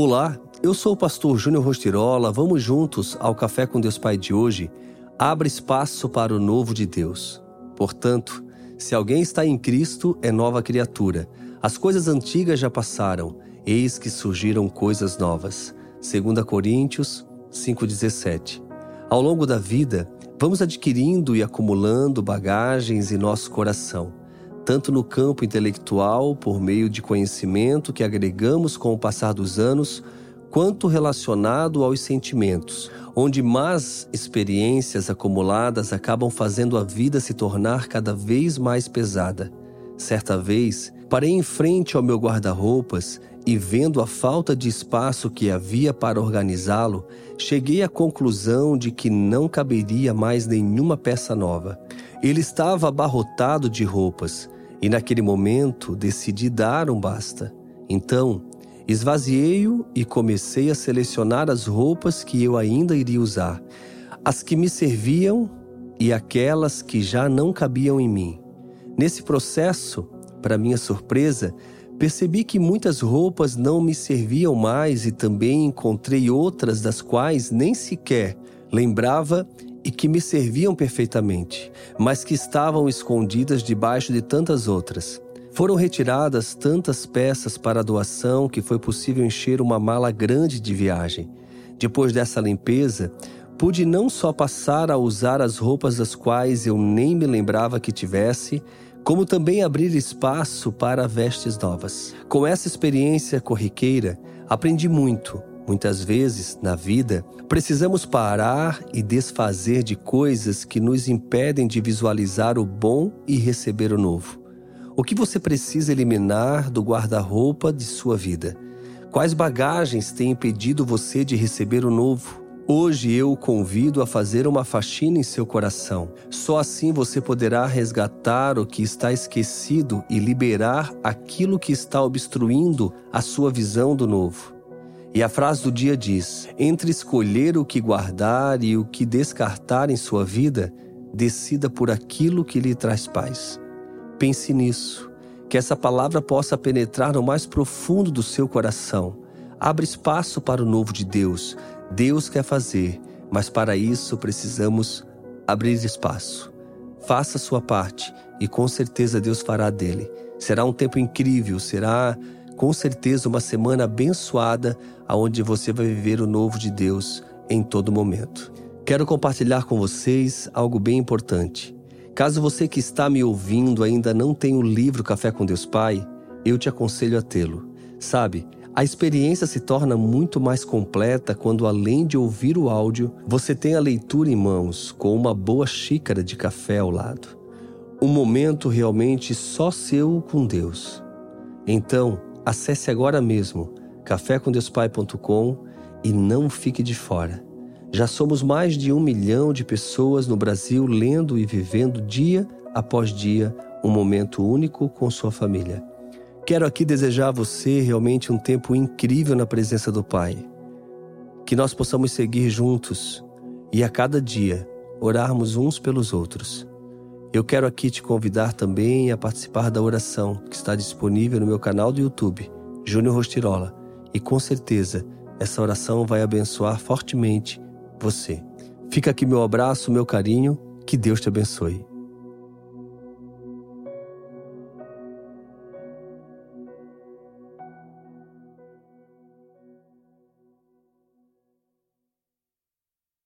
Olá, eu sou o pastor Júnior Rostirola. Vamos juntos ao Café com Deus Pai de hoje. Abra espaço para o novo de Deus. Portanto, se alguém está em Cristo, é nova criatura. As coisas antigas já passaram, eis que surgiram coisas novas. 2 Coríntios 5,17. Ao longo da vida, vamos adquirindo e acumulando bagagens em nosso coração tanto no campo intelectual, por meio de conhecimento que agregamos com o passar dos anos, quanto relacionado aos sentimentos, onde más experiências acumuladas acabam fazendo a vida se tornar cada vez mais pesada. Certa vez, parei em frente ao meu guarda-roupas e, vendo a falta de espaço que havia para organizá-lo, cheguei à conclusão de que não caberia mais nenhuma peça nova. Ele estava abarrotado de roupas e naquele momento decidi dar um basta. Então, esvaziei-o e comecei a selecionar as roupas que eu ainda iria usar, as que me serviam e aquelas que já não cabiam em mim. Nesse processo, para minha surpresa, percebi que muitas roupas não me serviam mais e também encontrei outras das quais nem sequer lembrava e que me serviam perfeitamente, mas que estavam escondidas debaixo de tantas outras. Foram retiradas tantas peças para doação que foi possível encher uma mala grande de viagem. Depois dessa limpeza, pude não só passar a usar as roupas das quais eu nem me lembrava que tivesse, como também abrir espaço para vestes novas. Com essa experiência corriqueira, aprendi muito Muitas vezes, na vida, precisamos parar e desfazer de coisas que nos impedem de visualizar o bom e receber o novo. O que você precisa eliminar do guarda-roupa de sua vida? Quais bagagens têm impedido você de receber o novo? Hoje eu o convido a fazer uma faxina em seu coração. Só assim você poderá resgatar o que está esquecido e liberar aquilo que está obstruindo a sua visão do novo. E a frase do dia diz: entre escolher o que guardar e o que descartar em sua vida, decida por aquilo que lhe traz paz. Pense nisso, que essa palavra possa penetrar no mais profundo do seu coração. Abra espaço para o novo de Deus. Deus quer fazer, mas para isso precisamos abrir espaço. Faça a sua parte e com certeza Deus fará dele. Será um tempo incrível, será com certeza uma semana abençoada aonde você vai viver o novo de Deus em todo momento. Quero compartilhar com vocês algo bem importante. Caso você que está me ouvindo ainda não tenha o livro Café com Deus Pai, eu te aconselho a tê-lo. Sabe, a experiência se torna muito mais completa quando, além de ouvir o áudio, você tem a leitura em mãos, com uma boa xícara de café ao lado. Um momento realmente só seu com Deus. Então, Acesse agora mesmo cafécomdeuspai.com e não fique de fora. Já somos mais de um milhão de pessoas no Brasil lendo e vivendo dia após dia um momento único com sua família. Quero aqui desejar a você realmente um tempo incrível na presença do Pai. Que nós possamos seguir juntos e a cada dia orarmos uns pelos outros. Eu quero aqui te convidar também a participar da oração que está disponível no meu canal do YouTube, Júnior Rostirola, e com certeza essa oração vai abençoar fortemente você. Fica aqui meu abraço, meu carinho, que Deus te abençoe.